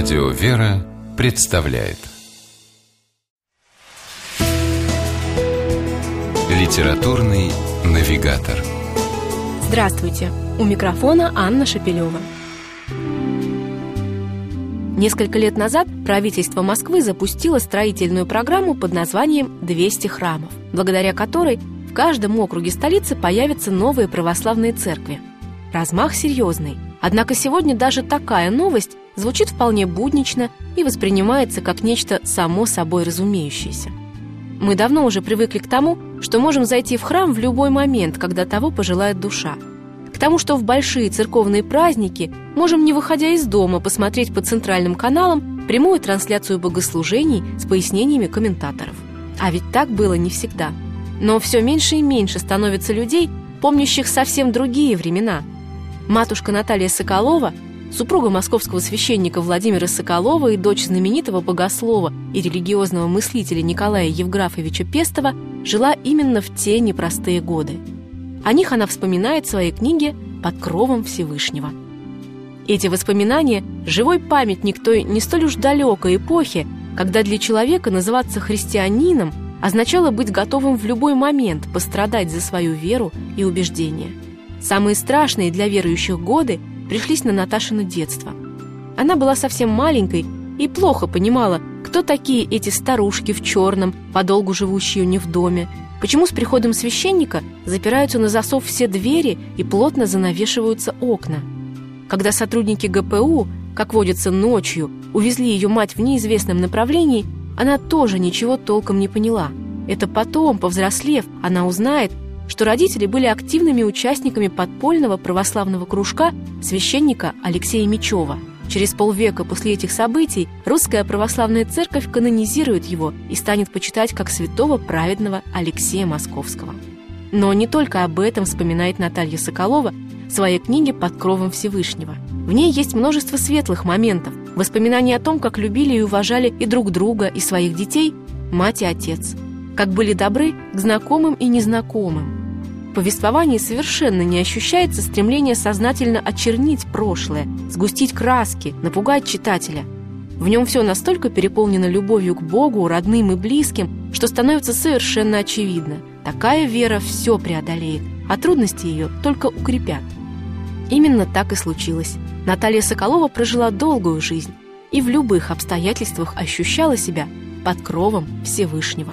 Радио «Вера» представляет Литературный навигатор Здравствуйте! У микрофона Анна Шапилева. Несколько лет назад правительство Москвы запустило строительную программу под названием «200 храмов», благодаря которой в каждом округе столицы появятся новые православные церкви. Размах серьезный. Однако сегодня даже такая новость звучит вполне буднично и воспринимается как нечто само собой разумеющееся. Мы давно уже привыкли к тому, что можем зайти в храм в любой момент, когда того пожелает душа. К тому, что в большие церковные праздники можем, не выходя из дома, посмотреть по центральным каналам прямую трансляцию богослужений с пояснениями комментаторов. А ведь так было не всегда. Но все меньше и меньше становится людей, помнящих совсем другие времена. Матушка Наталья Соколова – Супруга московского священника Владимира Соколова и дочь знаменитого богослова и религиозного мыслителя Николая Евграфовича Пестова жила именно в те непростые годы. О них она вспоминает в своей книге «Под кровом Всевышнего». Эти воспоминания – живой памятник той не столь уж далекой эпохи, когда для человека называться христианином означало быть готовым в любой момент пострадать за свою веру и убеждения. Самые страшные для верующих годы – пришлись на Наташино детство. Она была совсем маленькой и плохо понимала, кто такие эти старушки в черном, подолгу живущие не в доме, почему с приходом священника запираются на засов все двери и плотно занавешиваются окна. Когда сотрудники ГПУ, как водится ночью, увезли ее мать в неизвестном направлении, она тоже ничего толком не поняла. Это потом, повзрослев, она узнает, что родители были активными участниками подпольного православного кружка священника Алексея Мечева. Через полвека после этих событий русская православная церковь канонизирует его и станет почитать как святого праведного Алексея Московского. Но не только об этом вспоминает Наталья Соколова в своей книге «Под кровом Всевышнего». В ней есть множество светлых моментов, воспоминаний о том, как любили и уважали и друг друга, и своих детей, мать и отец, как были добры к знакомым и незнакомым, повествовании совершенно не ощущается стремление сознательно очернить прошлое, сгустить краски, напугать читателя. В нем все настолько переполнено любовью к Богу, родным и близким, что становится совершенно очевидно. Такая вера все преодолеет, а трудности ее только укрепят. Именно так и случилось. Наталья Соколова прожила долгую жизнь и в любых обстоятельствах ощущала себя под кровом Всевышнего.